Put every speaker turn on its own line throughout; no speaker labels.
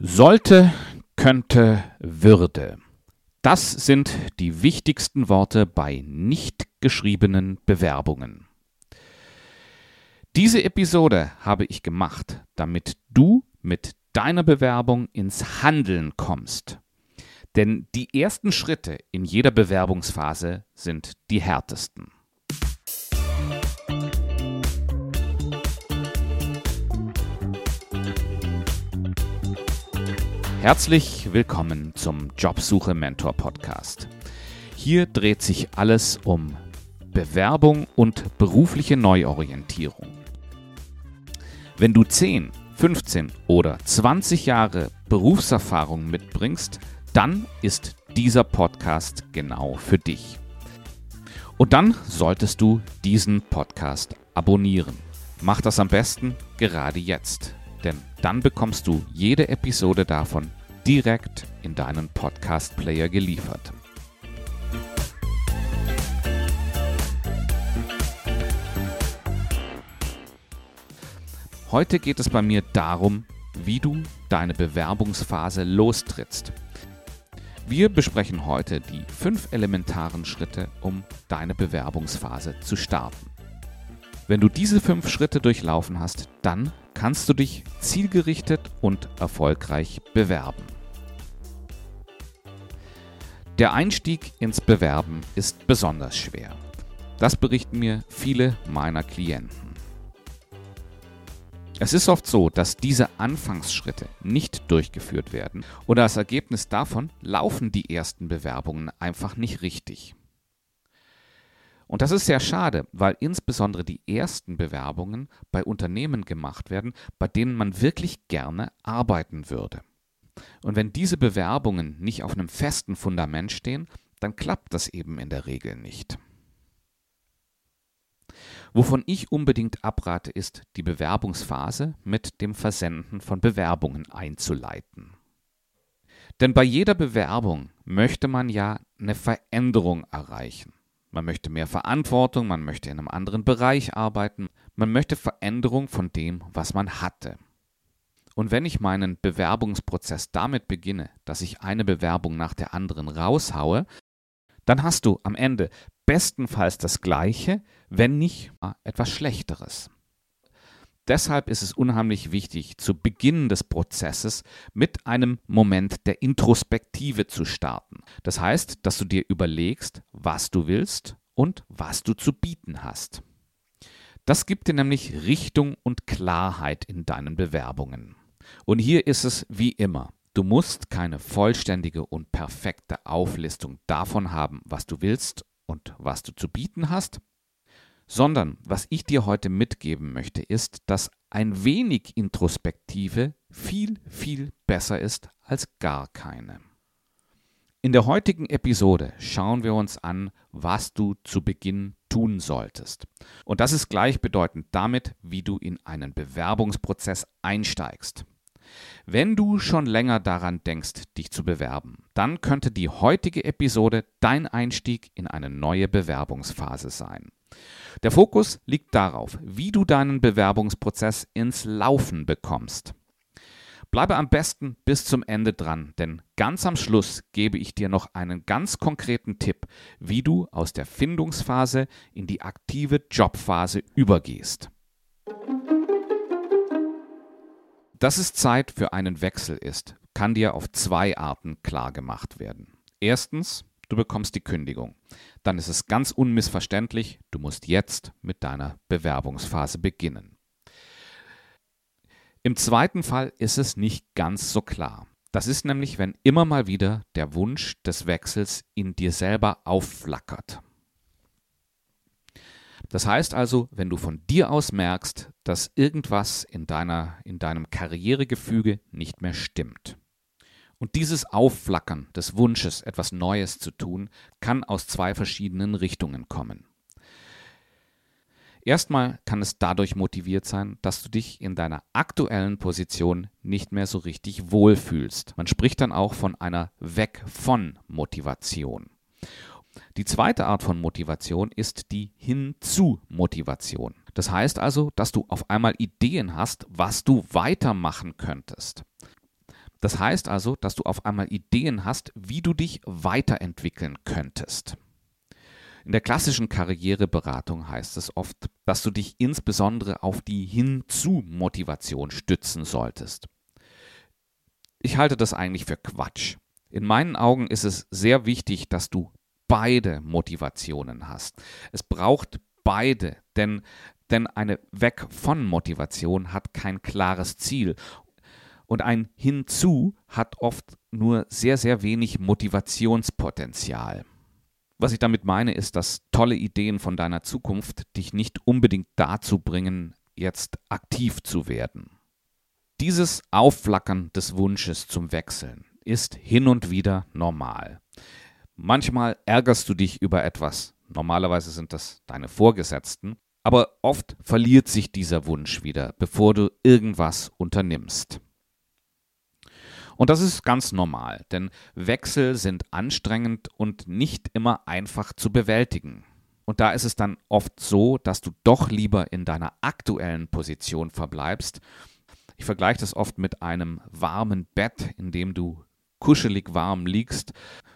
Sollte, könnte, würde. Das sind die wichtigsten Worte bei nicht geschriebenen Bewerbungen. Diese Episode habe ich gemacht, damit du mit deiner Bewerbung ins Handeln kommst. Denn die ersten Schritte in jeder Bewerbungsphase sind die härtesten. Herzlich willkommen zum Jobsuche Mentor Podcast. Hier dreht sich alles um Bewerbung und berufliche Neuorientierung. Wenn du 10, 15 oder 20 Jahre Berufserfahrung mitbringst, dann ist dieser Podcast genau für dich. Und dann solltest du diesen Podcast abonnieren. Mach das am besten gerade jetzt denn dann bekommst du jede Episode davon direkt in deinen Podcast-Player geliefert. Heute geht es bei mir darum, wie du deine Bewerbungsphase lostrittst. Wir besprechen heute die fünf elementaren Schritte, um deine Bewerbungsphase zu starten. Wenn du diese fünf Schritte durchlaufen hast, dann kannst du dich zielgerichtet und erfolgreich bewerben. Der Einstieg ins Bewerben ist besonders schwer. Das berichten mir viele meiner Klienten. Es ist oft so, dass diese Anfangsschritte nicht durchgeführt werden oder als Ergebnis davon laufen die ersten Bewerbungen einfach nicht richtig. Und das ist sehr schade, weil insbesondere die ersten Bewerbungen bei Unternehmen gemacht werden, bei denen man wirklich gerne arbeiten würde. Und wenn diese Bewerbungen nicht auf einem festen Fundament stehen, dann klappt das eben in der Regel nicht. Wovon ich unbedingt abrate, ist, die Bewerbungsphase mit dem Versenden von Bewerbungen einzuleiten. Denn bei jeder Bewerbung möchte man ja eine Veränderung erreichen. Man möchte mehr Verantwortung, man möchte in einem anderen Bereich arbeiten, man möchte Veränderung von dem, was man hatte. Und wenn ich meinen Bewerbungsprozess damit beginne, dass ich eine Bewerbung nach der anderen raushaue, dann hast du am Ende bestenfalls das Gleiche, wenn nicht etwas Schlechteres. Deshalb ist es unheimlich wichtig, zu Beginn des Prozesses mit einem Moment der Introspektive zu starten. Das heißt, dass du dir überlegst, was du willst und was du zu bieten hast. Das gibt dir nämlich Richtung und Klarheit in deinen Bewerbungen. Und hier ist es wie immer. Du musst keine vollständige und perfekte Auflistung davon haben, was du willst und was du zu bieten hast, sondern was ich dir heute mitgeben möchte, ist, dass ein wenig Introspektive viel, viel besser ist als gar keine. In der heutigen Episode schauen wir uns an, was du zu Beginn tun solltest. Und das ist gleichbedeutend damit, wie du in einen Bewerbungsprozess einsteigst. Wenn du schon länger daran denkst, dich zu bewerben, dann könnte die heutige Episode dein Einstieg in eine neue Bewerbungsphase sein. Der Fokus liegt darauf, wie du deinen Bewerbungsprozess ins Laufen bekommst. Bleibe am besten bis zum Ende dran, denn ganz am Schluss gebe ich dir noch einen ganz konkreten Tipp, wie du aus der Findungsphase in die aktive Jobphase übergehst. Dass es Zeit für einen Wechsel ist, kann dir auf zwei Arten klar gemacht werden. Erstens, du bekommst die Kündigung. Dann ist es ganz unmissverständlich, du musst jetzt mit deiner Bewerbungsphase beginnen. Im zweiten Fall ist es nicht ganz so klar. Das ist nämlich, wenn immer mal wieder der Wunsch des Wechsels in dir selber aufflackert. Das heißt also, wenn du von dir aus merkst, dass irgendwas in, deiner, in deinem Karrieregefüge nicht mehr stimmt. Und dieses Aufflackern des Wunsches, etwas Neues zu tun, kann aus zwei verschiedenen Richtungen kommen. Erstmal kann es dadurch motiviert sein, dass du dich in deiner aktuellen Position nicht mehr so richtig wohlfühlst. Man spricht dann auch von einer Weg von Motivation. Die zweite Art von Motivation ist die Hinzu-Motivation. Das heißt also, dass du auf einmal Ideen hast, was du weitermachen könntest. Das heißt also, dass du auf einmal Ideen hast, wie du dich weiterentwickeln könntest. In der klassischen Karriereberatung heißt es oft, dass du dich insbesondere auf die Hinzu-Motivation stützen solltest. Ich halte das eigentlich für Quatsch. In meinen Augen ist es sehr wichtig, dass du beide Motivationen hast. Es braucht beide, denn, denn eine Weg von Motivation hat kein klares Ziel und ein Hinzu hat oft nur sehr, sehr wenig Motivationspotenzial. Was ich damit meine, ist, dass tolle Ideen von deiner Zukunft dich nicht unbedingt dazu bringen, jetzt aktiv zu werden. Dieses Aufflackern des Wunsches zum Wechseln ist hin und wieder normal. Manchmal ärgerst du dich über etwas, normalerweise sind das deine Vorgesetzten, aber oft verliert sich dieser Wunsch wieder, bevor du irgendwas unternimmst. Und das ist ganz normal, denn Wechsel sind anstrengend und nicht immer einfach zu bewältigen. Und da ist es dann oft so, dass du doch lieber in deiner aktuellen Position verbleibst. Ich vergleiche das oft mit einem warmen Bett, in dem du kuschelig warm liegst.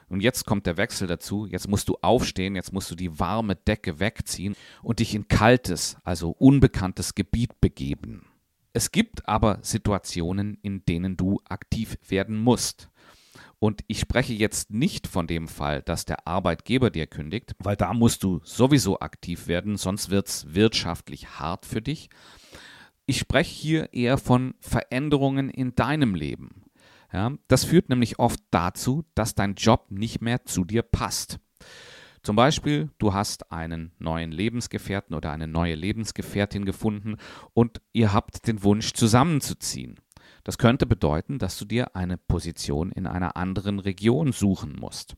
Und jetzt kommt der Wechsel dazu. Jetzt musst du aufstehen, jetzt musst du die warme Decke wegziehen und dich in kaltes, also unbekanntes Gebiet begeben. Es gibt aber Situationen, in denen du aktiv werden musst. Und ich spreche jetzt nicht von dem Fall, dass der Arbeitgeber dir kündigt, weil da musst du sowieso aktiv werden, sonst wird es wirtschaftlich hart für dich. Ich spreche hier eher von Veränderungen in deinem Leben. Ja, das führt nämlich oft dazu, dass dein Job nicht mehr zu dir passt. Zum Beispiel, du hast einen neuen Lebensgefährten oder eine neue Lebensgefährtin gefunden und ihr habt den Wunsch zusammenzuziehen. Das könnte bedeuten, dass du dir eine Position in einer anderen Region suchen musst.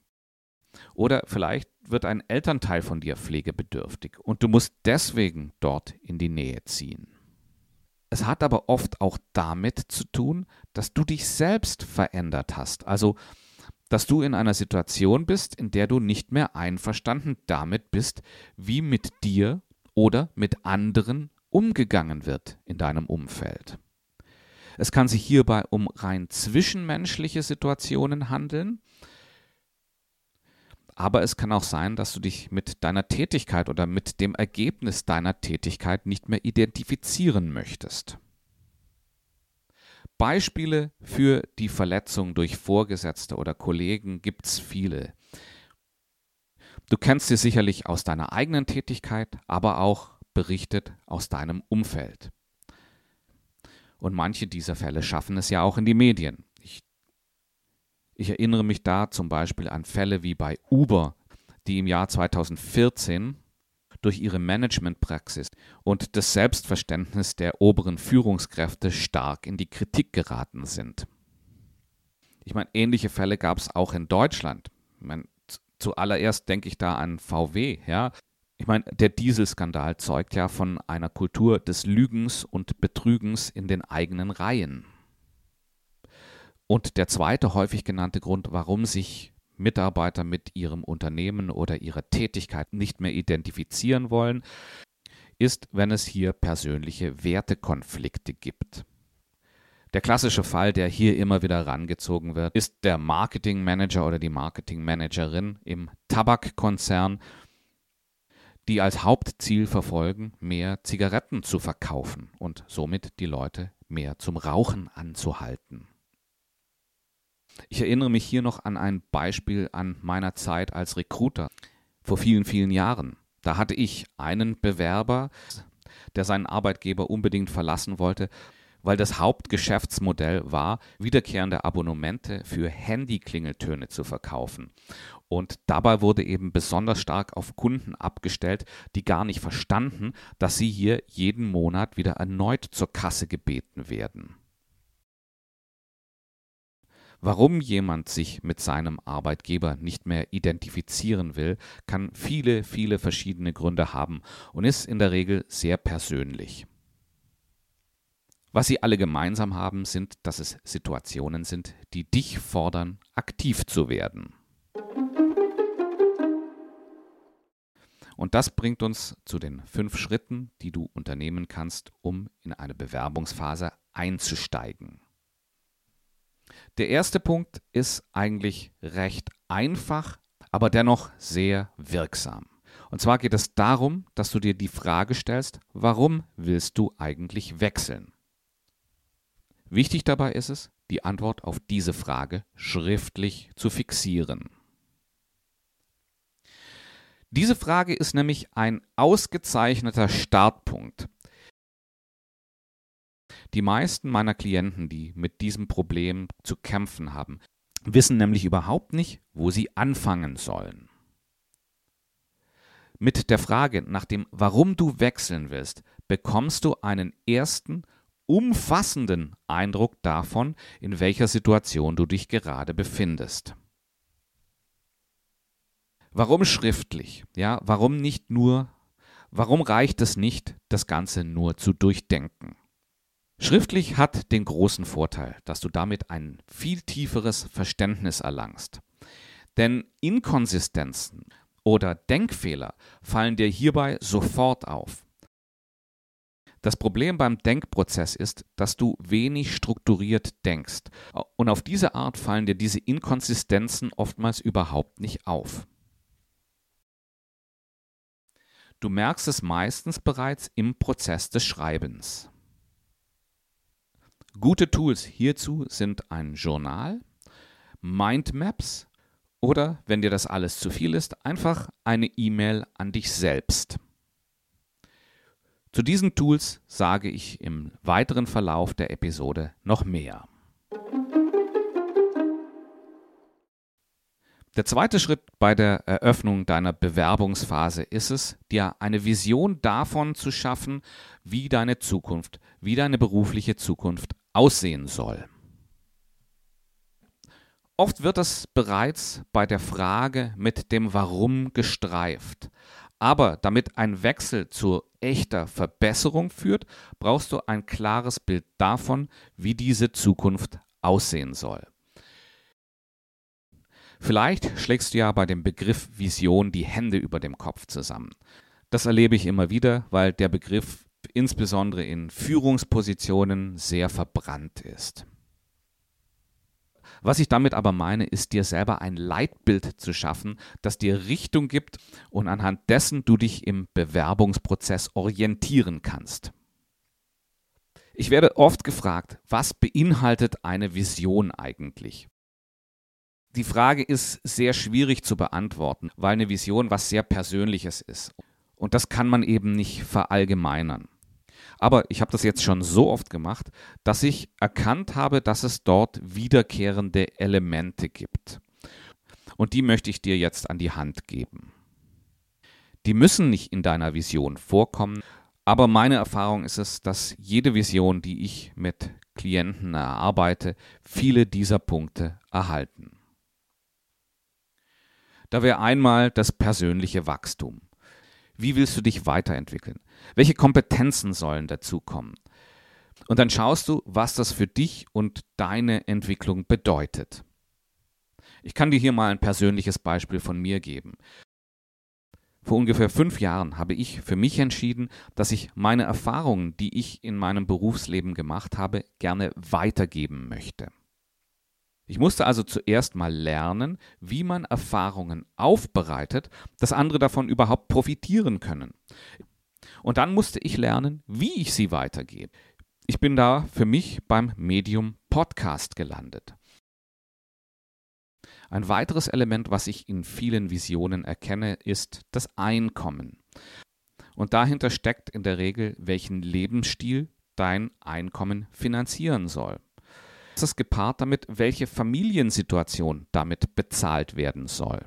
Oder vielleicht wird ein Elternteil von dir pflegebedürftig und du musst deswegen dort in die Nähe ziehen. Es hat aber oft auch damit zu tun, dass du dich selbst verändert hast. Also dass du in einer Situation bist, in der du nicht mehr einverstanden damit bist, wie mit dir oder mit anderen umgegangen wird in deinem Umfeld. Es kann sich hierbei um rein zwischenmenschliche Situationen handeln, aber es kann auch sein, dass du dich mit deiner Tätigkeit oder mit dem Ergebnis deiner Tätigkeit nicht mehr identifizieren möchtest. Beispiele für die Verletzung durch Vorgesetzte oder Kollegen gibt es viele. Du kennst sie sicherlich aus deiner eigenen Tätigkeit, aber auch berichtet aus deinem Umfeld. Und manche dieser Fälle schaffen es ja auch in die Medien. Ich, ich erinnere mich da zum Beispiel an Fälle wie bei Uber, die im Jahr 2014 durch ihre Managementpraxis und das Selbstverständnis der oberen Führungskräfte stark in die Kritik geraten sind. Ich meine, ähnliche Fälle gab es auch in Deutschland. Ich meine, zuallererst denke ich da an VW, ja. Ich meine, der Dieselskandal zeugt ja von einer Kultur des Lügens und Betrügens in den eigenen Reihen. Und der zweite häufig genannte Grund, warum sich Mitarbeiter mit ihrem Unternehmen oder ihrer Tätigkeit nicht mehr identifizieren wollen, ist, wenn es hier persönliche Wertekonflikte gibt. Der klassische Fall, der hier immer wieder rangezogen wird, ist der Marketingmanager oder die Marketingmanagerin im Tabakkonzern, die als Hauptziel verfolgen, mehr Zigaretten zu verkaufen und somit die Leute mehr zum Rauchen anzuhalten. Ich erinnere mich hier noch an ein Beispiel an meiner Zeit als Recruiter vor vielen, vielen Jahren. Da hatte ich einen Bewerber, der seinen Arbeitgeber unbedingt verlassen wollte, weil das Hauptgeschäftsmodell war, wiederkehrende Abonnemente für Handyklingeltöne zu verkaufen. Und dabei wurde eben besonders stark auf Kunden abgestellt, die gar nicht verstanden, dass sie hier jeden Monat wieder erneut zur Kasse gebeten werden. Warum jemand sich mit seinem Arbeitgeber nicht mehr identifizieren will, kann viele, viele verschiedene Gründe haben und ist in der Regel sehr persönlich. Was sie alle gemeinsam haben, sind, dass es Situationen sind, die dich fordern, aktiv zu werden. Und das bringt uns zu den fünf Schritten, die du unternehmen kannst, um in eine Bewerbungsphase einzusteigen. Der erste Punkt ist eigentlich recht einfach, aber dennoch sehr wirksam. Und zwar geht es darum, dass du dir die Frage stellst, warum willst du eigentlich wechseln? Wichtig dabei ist es, die Antwort auf diese Frage schriftlich zu fixieren. Diese Frage ist nämlich ein ausgezeichneter Startpunkt. Die meisten meiner Klienten, die mit diesem Problem zu kämpfen haben, wissen nämlich überhaupt nicht, wo sie anfangen sollen. Mit der Frage nach dem, warum du wechseln willst, bekommst du einen ersten umfassenden Eindruck davon, in welcher Situation du dich gerade befindest. Warum schriftlich? Ja, warum nicht nur, warum reicht es nicht, das Ganze nur zu durchdenken? Schriftlich hat den großen Vorteil, dass du damit ein viel tieferes Verständnis erlangst. Denn Inkonsistenzen oder Denkfehler fallen dir hierbei sofort auf. Das Problem beim Denkprozess ist, dass du wenig strukturiert denkst und auf diese Art fallen dir diese Inkonsistenzen oftmals überhaupt nicht auf. Du merkst es meistens bereits im Prozess des Schreibens. Gute Tools hierzu sind ein Journal, Mindmaps oder, wenn dir das alles zu viel ist, einfach eine E-Mail an dich selbst. Zu diesen Tools sage ich im weiteren Verlauf der Episode noch mehr. Der zweite Schritt bei der Eröffnung deiner Bewerbungsphase ist es, dir eine Vision davon zu schaffen, wie deine Zukunft, wie deine berufliche Zukunft aussehen soll. Oft wird das bereits bei der Frage mit dem Warum gestreift. Aber damit ein Wechsel zu echter Verbesserung führt, brauchst du ein klares Bild davon, wie diese Zukunft aussehen soll. Vielleicht schlägst du ja bei dem Begriff Vision die Hände über dem Kopf zusammen. Das erlebe ich immer wieder, weil der Begriff insbesondere in Führungspositionen sehr verbrannt ist. Was ich damit aber meine, ist dir selber ein Leitbild zu schaffen, das dir Richtung gibt und anhand dessen du dich im Bewerbungsprozess orientieren kannst. Ich werde oft gefragt, was beinhaltet eine Vision eigentlich? Die Frage ist sehr schwierig zu beantworten, weil eine Vision was sehr Persönliches ist. Und das kann man eben nicht verallgemeinern. Aber ich habe das jetzt schon so oft gemacht, dass ich erkannt habe, dass es dort wiederkehrende Elemente gibt. Und die möchte ich dir jetzt an die Hand geben. Die müssen nicht in deiner Vision vorkommen, aber meine Erfahrung ist es, dass jede Vision, die ich mit Klienten erarbeite, viele dieser Punkte erhalten. Da wäre einmal das persönliche Wachstum. Wie willst du dich weiterentwickeln? Welche Kompetenzen sollen dazukommen? Und dann schaust du, was das für dich und deine Entwicklung bedeutet. Ich kann dir hier mal ein persönliches Beispiel von mir geben. Vor ungefähr fünf Jahren habe ich für mich entschieden, dass ich meine Erfahrungen, die ich in meinem Berufsleben gemacht habe, gerne weitergeben möchte. Ich musste also zuerst mal lernen, wie man Erfahrungen aufbereitet, dass andere davon überhaupt profitieren können. Und dann musste ich lernen, wie ich sie weitergebe. Ich bin da für mich beim Medium Podcast gelandet. Ein weiteres Element, was ich in vielen Visionen erkenne, ist das Einkommen. Und dahinter steckt in der Regel, welchen Lebensstil dein Einkommen finanzieren soll ist gepaart damit, welche Familiensituation damit bezahlt werden soll.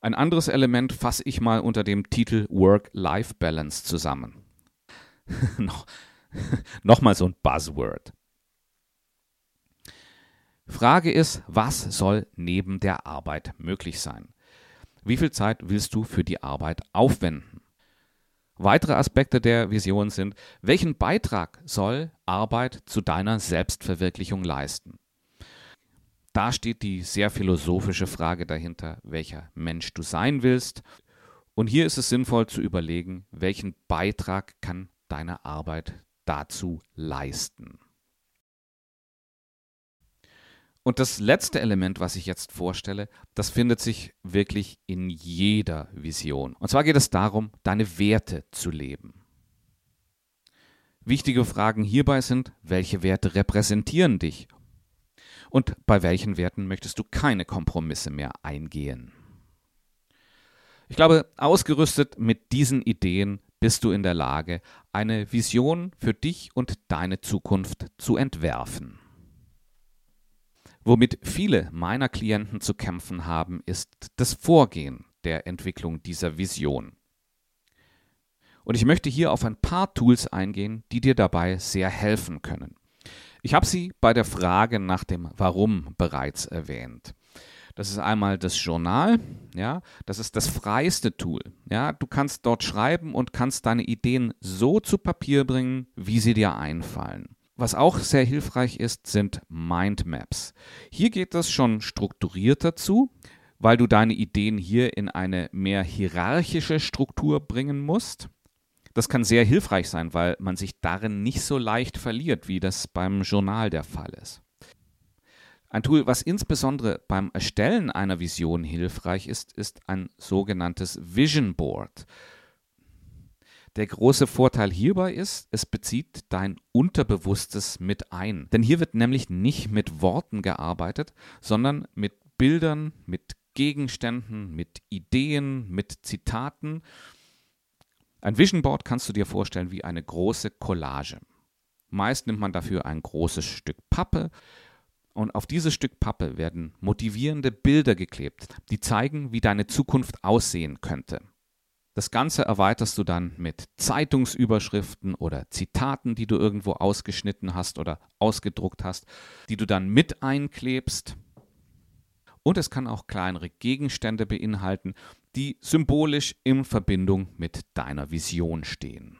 Ein anderes Element fasse ich mal unter dem Titel Work-Life-Balance zusammen. Noch, Nochmal so ein Buzzword. Frage ist, was soll neben der Arbeit möglich sein? Wie viel Zeit willst du für die Arbeit aufwenden? Weitere Aspekte der Vision sind, welchen Beitrag soll Arbeit zu deiner Selbstverwirklichung leisten? Da steht die sehr philosophische Frage dahinter, welcher Mensch du sein willst. Und hier ist es sinnvoll zu überlegen, welchen Beitrag kann deine Arbeit dazu leisten. Und das letzte Element, was ich jetzt vorstelle, das findet sich wirklich in jeder Vision. Und zwar geht es darum, deine Werte zu leben. Wichtige Fragen hierbei sind, welche Werte repräsentieren dich und bei welchen Werten möchtest du keine Kompromisse mehr eingehen. Ich glaube, ausgerüstet mit diesen Ideen bist du in der Lage, eine Vision für dich und deine Zukunft zu entwerfen. Womit viele meiner Klienten zu kämpfen haben, ist das Vorgehen der Entwicklung dieser Vision. Und ich möchte hier auf ein paar Tools eingehen, die dir dabei sehr helfen können. Ich habe sie bei der Frage nach dem Warum bereits erwähnt. Das ist einmal das Journal, ja, das ist das freiste Tool. Ja, du kannst dort schreiben und kannst deine Ideen so zu Papier bringen, wie sie dir einfallen. Was auch sehr hilfreich ist, sind Mindmaps. Hier geht es schon strukturierter zu, weil du deine Ideen hier in eine mehr hierarchische Struktur bringen musst. Das kann sehr hilfreich sein, weil man sich darin nicht so leicht verliert, wie das beim Journal der Fall ist. Ein Tool, was insbesondere beim Erstellen einer Vision hilfreich ist, ist ein sogenanntes Vision Board. Der große Vorteil hierbei ist, es bezieht dein Unterbewusstes mit ein. Denn hier wird nämlich nicht mit Worten gearbeitet, sondern mit Bildern, mit Gegenständen, mit Ideen, mit Zitaten. Ein Vision Board kannst du dir vorstellen wie eine große Collage. Meist nimmt man dafür ein großes Stück Pappe und auf dieses Stück Pappe werden motivierende Bilder geklebt, die zeigen, wie deine Zukunft aussehen könnte. Das Ganze erweiterst du dann mit Zeitungsüberschriften oder Zitaten, die du irgendwo ausgeschnitten hast oder ausgedruckt hast, die du dann mit einklebst. Und es kann auch kleinere Gegenstände beinhalten, die symbolisch in Verbindung mit deiner Vision stehen.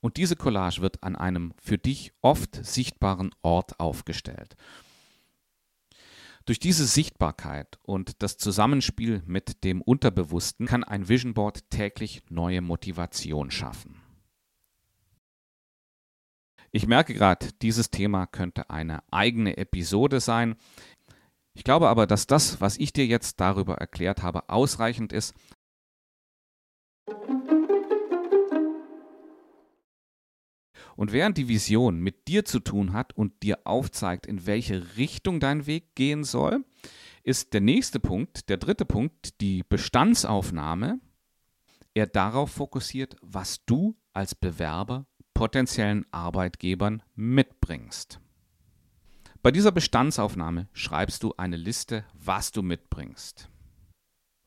Und diese Collage wird an einem für dich oft sichtbaren Ort aufgestellt. Durch diese Sichtbarkeit und das Zusammenspiel mit dem Unterbewussten kann ein Vision Board täglich neue Motivation schaffen. Ich merke gerade, dieses Thema könnte eine eigene Episode sein. Ich glaube aber, dass das, was ich dir jetzt darüber erklärt habe, ausreichend ist, Und während die Vision mit dir zu tun hat und dir aufzeigt, in welche Richtung dein Weg gehen soll, ist der nächste Punkt, der dritte Punkt, die Bestandsaufnahme, er darauf fokussiert, was du als Bewerber potenziellen Arbeitgebern mitbringst. Bei dieser Bestandsaufnahme schreibst du eine Liste, was du mitbringst.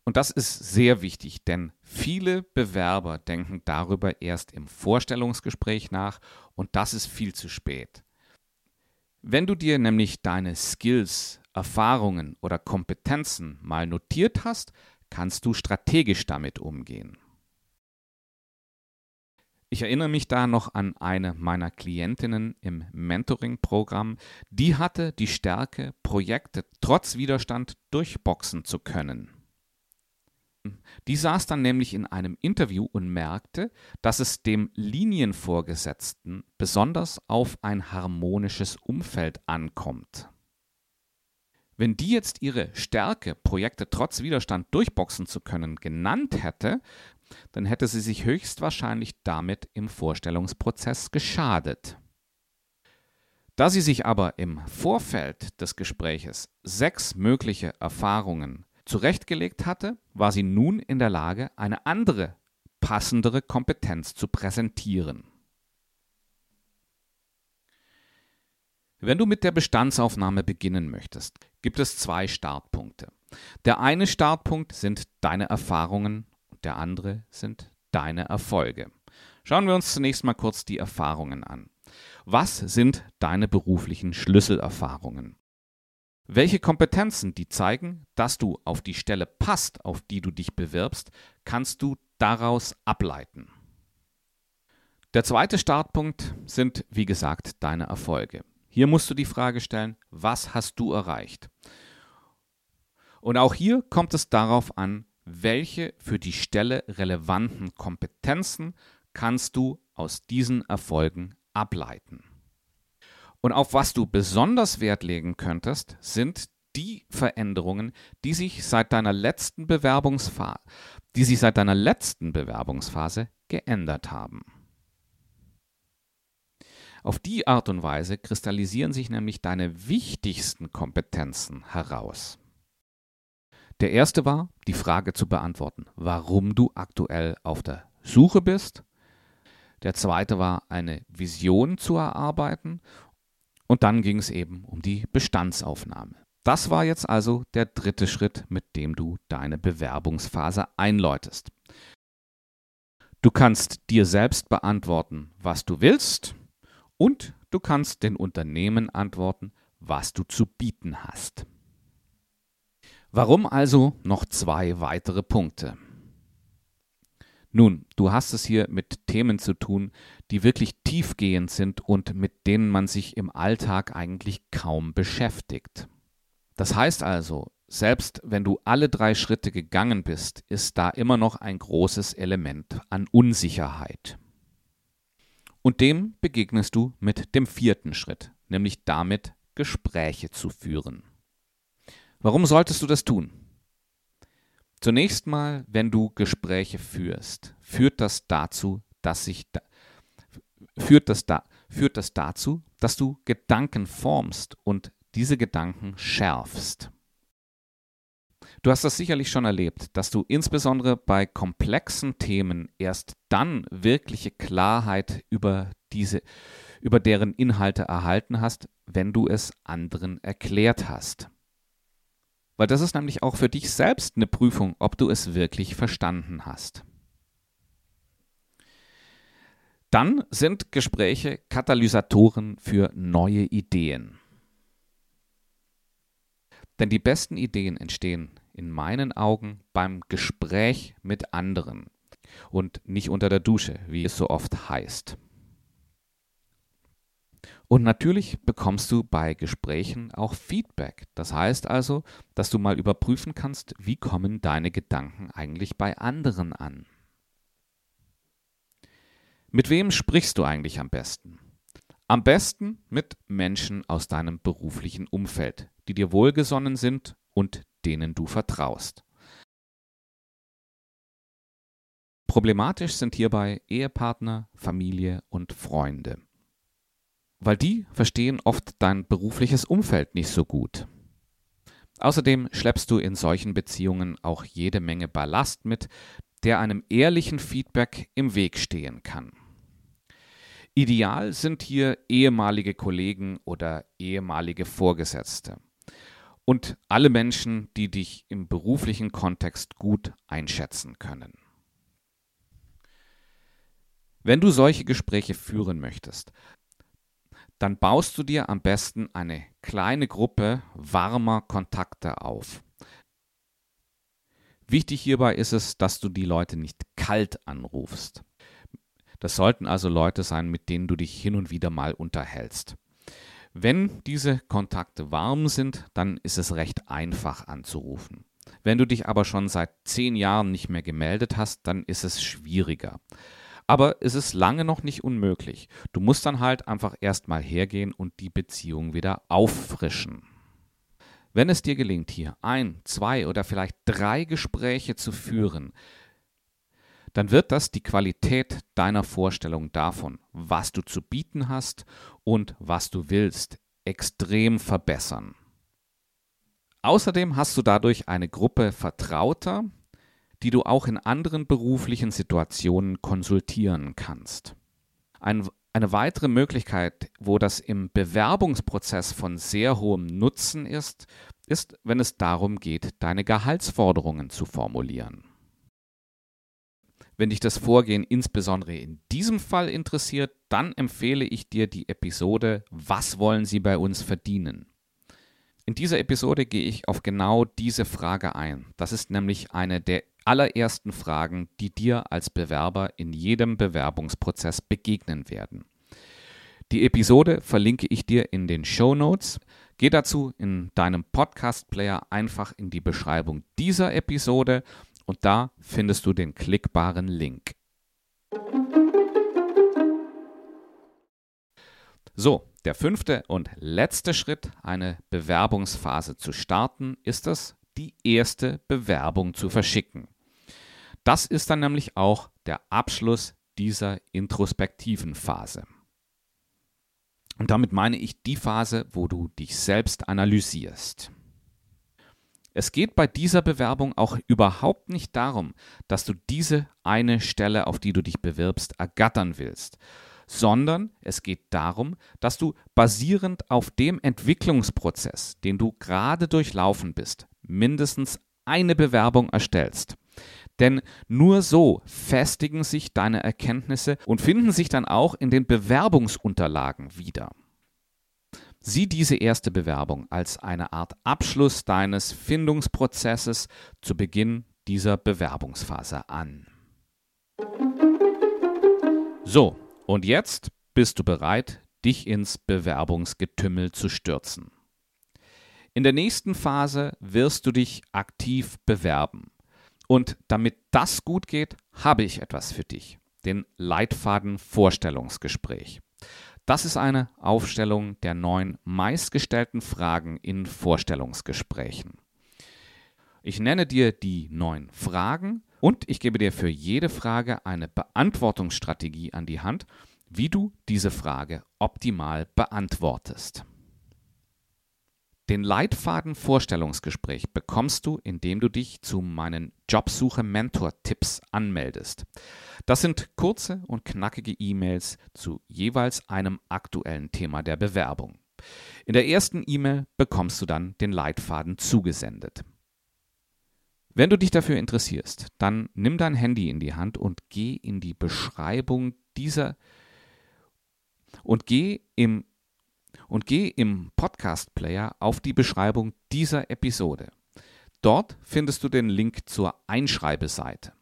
Und das ist sehr wichtig, denn viele Bewerber denken darüber erst im Vorstellungsgespräch nach und das ist viel zu spät. Wenn du dir nämlich deine Skills, Erfahrungen oder Kompetenzen mal notiert hast, kannst du strategisch damit umgehen. Ich erinnere mich da noch an eine meiner Klientinnen im Mentoring-Programm, die hatte die Stärke, Projekte trotz Widerstand durchboxen zu können. Die saß dann nämlich in einem Interview und merkte, dass es dem Linienvorgesetzten besonders auf ein harmonisches Umfeld ankommt. Wenn die jetzt ihre Stärke, Projekte trotz Widerstand durchboxen zu können, genannt hätte, dann hätte sie sich höchstwahrscheinlich damit im Vorstellungsprozess geschadet. Da sie sich aber im Vorfeld des Gespräches sechs mögliche Erfahrungen zurechtgelegt hatte, war sie nun in der Lage, eine andere, passendere Kompetenz zu präsentieren. Wenn du mit der Bestandsaufnahme beginnen möchtest, gibt es zwei Startpunkte. Der eine Startpunkt sind deine Erfahrungen und der andere sind deine Erfolge. Schauen wir uns zunächst mal kurz die Erfahrungen an. Was sind deine beruflichen Schlüsselerfahrungen? Welche Kompetenzen, die zeigen, dass du auf die Stelle passt, auf die du dich bewirbst, kannst du daraus ableiten. Der zweite Startpunkt sind, wie gesagt, deine Erfolge. Hier musst du die Frage stellen, was hast du erreicht? Und auch hier kommt es darauf an, welche für die Stelle relevanten Kompetenzen kannst du aus diesen Erfolgen ableiten. Und auf was du besonders Wert legen könntest, sind die Veränderungen, die sich seit deiner letzten Bewerbungsphase, die sich seit deiner letzten Bewerbungsphase geändert haben. Auf die Art und Weise kristallisieren sich nämlich deine wichtigsten Kompetenzen heraus. Der erste war, die Frage zu beantworten, warum du aktuell auf der Suche bist. Der zweite war, eine Vision zu erarbeiten. Und dann ging es eben um die Bestandsaufnahme. Das war jetzt also der dritte Schritt, mit dem du deine Bewerbungsphase einläutest. Du kannst dir selbst beantworten, was du willst, und du kannst den Unternehmen antworten, was du zu bieten hast. Warum also noch zwei weitere Punkte? Nun, du hast es hier mit Themen zu tun, die wirklich tiefgehend sind und mit denen man sich im Alltag eigentlich kaum beschäftigt. Das heißt also, selbst wenn du alle drei Schritte gegangen bist, ist da immer noch ein großes Element an Unsicherheit. Und dem begegnest du mit dem vierten Schritt, nämlich damit, Gespräche zu führen. Warum solltest du das tun? Zunächst mal, wenn du Gespräche führst, führt das dazu, dass sich da, führt das da, führt das dazu, dass du Gedanken formst und diese Gedanken schärfst. Du hast das sicherlich schon erlebt, dass du insbesondere bei komplexen Themen erst dann wirkliche Klarheit über diese über deren Inhalte erhalten hast, wenn du es anderen erklärt hast. Weil das ist nämlich auch für dich selbst eine Prüfung, ob du es wirklich verstanden hast. Dann sind Gespräche Katalysatoren für neue Ideen. Denn die besten Ideen entstehen in meinen Augen beim Gespräch mit anderen und nicht unter der Dusche, wie es so oft heißt. Und natürlich bekommst du bei Gesprächen auch Feedback. Das heißt also, dass du mal überprüfen kannst, wie kommen deine Gedanken eigentlich bei anderen an. Mit wem sprichst du eigentlich am besten? Am besten mit Menschen aus deinem beruflichen Umfeld, die dir wohlgesonnen sind und denen du vertraust. Problematisch sind hierbei Ehepartner, Familie und Freunde weil die verstehen oft dein berufliches Umfeld nicht so gut. Außerdem schleppst du in solchen Beziehungen auch jede Menge Ballast mit, der einem ehrlichen Feedback im Weg stehen kann. Ideal sind hier ehemalige Kollegen oder ehemalige Vorgesetzte und alle Menschen, die dich im beruflichen Kontext gut einschätzen können. Wenn du solche Gespräche führen möchtest, dann baust du dir am besten eine kleine Gruppe warmer Kontakte auf. Wichtig hierbei ist es, dass du die Leute nicht kalt anrufst. Das sollten also Leute sein, mit denen du dich hin und wieder mal unterhältst. Wenn diese Kontakte warm sind, dann ist es recht einfach anzurufen. Wenn du dich aber schon seit zehn Jahren nicht mehr gemeldet hast, dann ist es schwieriger. Aber es ist lange noch nicht unmöglich. Du musst dann halt einfach erstmal hergehen und die Beziehung wieder auffrischen. Wenn es dir gelingt, hier ein, zwei oder vielleicht drei Gespräche zu führen, dann wird das die Qualität deiner Vorstellung davon, was du zu bieten hast und was du willst, extrem verbessern. Außerdem hast du dadurch eine Gruppe Vertrauter, die du auch in anderen beruflichen Situationen konsultieren kannst. Ein, eine weitere Möglichkeit, wo das im Bewerbungsprozess von sehr hohem Nutzen ist, ist, wenn es darum geht, deine Gehaltsforderungen zu formulieren. Wenn dich das Vorgehen insbesondere in diesem Fall interessiert, dann empfehle ich dir die Episode Was wollen Sie bei uns verdienen? In dieser Episode gehe ich auf genau diese Frage ein. Das ist nämlich eine der allerersten Fragen, die dir als Bewerber in jedem Bewerbungsprozess begegnen werden. Die Episode verlinke ich dir in den Show Notes. Geh dazu in deinem Podcast-Player einfach in die Beschreibung dieser Episode und da findest du den klickbaren Link. So, Der fünfte und letzte Schritt, eine Bewerbungsphase zu starten, ist es, die erste Bewerbung zu verschicken. Das ist dann nämlich auch der Abschluss dieser introspektiven Phase. Und damit meine ich die Phase, wo du dich selbst analysierst. Es geht bei dieser Bewerbung auch überhaupt nicht darum, dass du diese eine Stelle, auf die du dich bewirbst, ergattern willst, sondern es geht darum, dass du basierend auf dem Entwicklungsprozess, den du gerade durchlaufen bist, mindestens eine Bewerbung erstellst. Denn nur so festigen sich deine Erkenntnisse und finden sich dann auch in den Bewerbungsunterlagen wieder. Sieh diese erste Bewerbung als eine Art Abschluss deines Findungsprozesses zu Beginn dieser Bewerbungsphase an. So, und jetzt bist du bereit, dich ins Bewerbungsgetümmel zu stürzen. In der nächsten Phase wirst du dich aktiv bewerben. Und damit das gut geht, habe ich etwas für dich. Den Leitfaden Vorstellungsgespräch. Das ist eine Aufstellung der neun meistgestellten Fragen in Vorstellungsgesprächen. Ich nenne dir die neun Fragen und ich gebe dir für jede Frage eine Beantwortungsstrategie an die Hand, wie du diese Frage optimal beantwortest. Den Leitfaden Vorstellungsgespräch bekommst du, indem du dich zu meinen Jobsuche Mentor Tipps anmeldest. Das sind kurze und knackige E-Mails zu jeweils einem aktuellen Thema der Bewerbung. In der ersten E-Mail bekommst du dann den Leitfaden zugesendet. Wenn du dich dafür interessierst, dann nimm dein Handy in die Hand und geh in die Beschreibung dieser und geh im und geh im Podcast-Player auf die Beschreibung dieser Episode. Dort findest du den Link zur Einschreibeseite.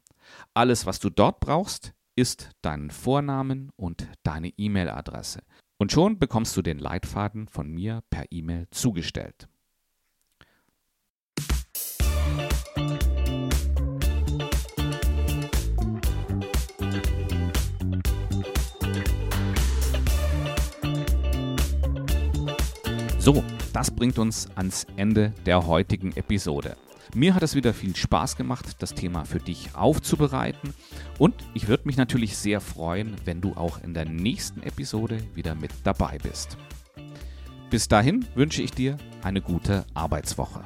Alles, was du dort brauchst, ist deinen Vornamen und deine E-Mail-Adresse. Und schon bekommst du den Leitfaden von mir per E-Mail zugestellt. So, das bringt uns ans Ende der heutigen Episode. Mir hat es wieder viel Spaß gemacht, das Thema für dich aufzubereiten und ich würde mich natürlich sehr freuen, wenn du auch in der nächsten Episode wieder mit dabei bist. Bis dahin wünsche ich dir eine gute Arbeitswoche.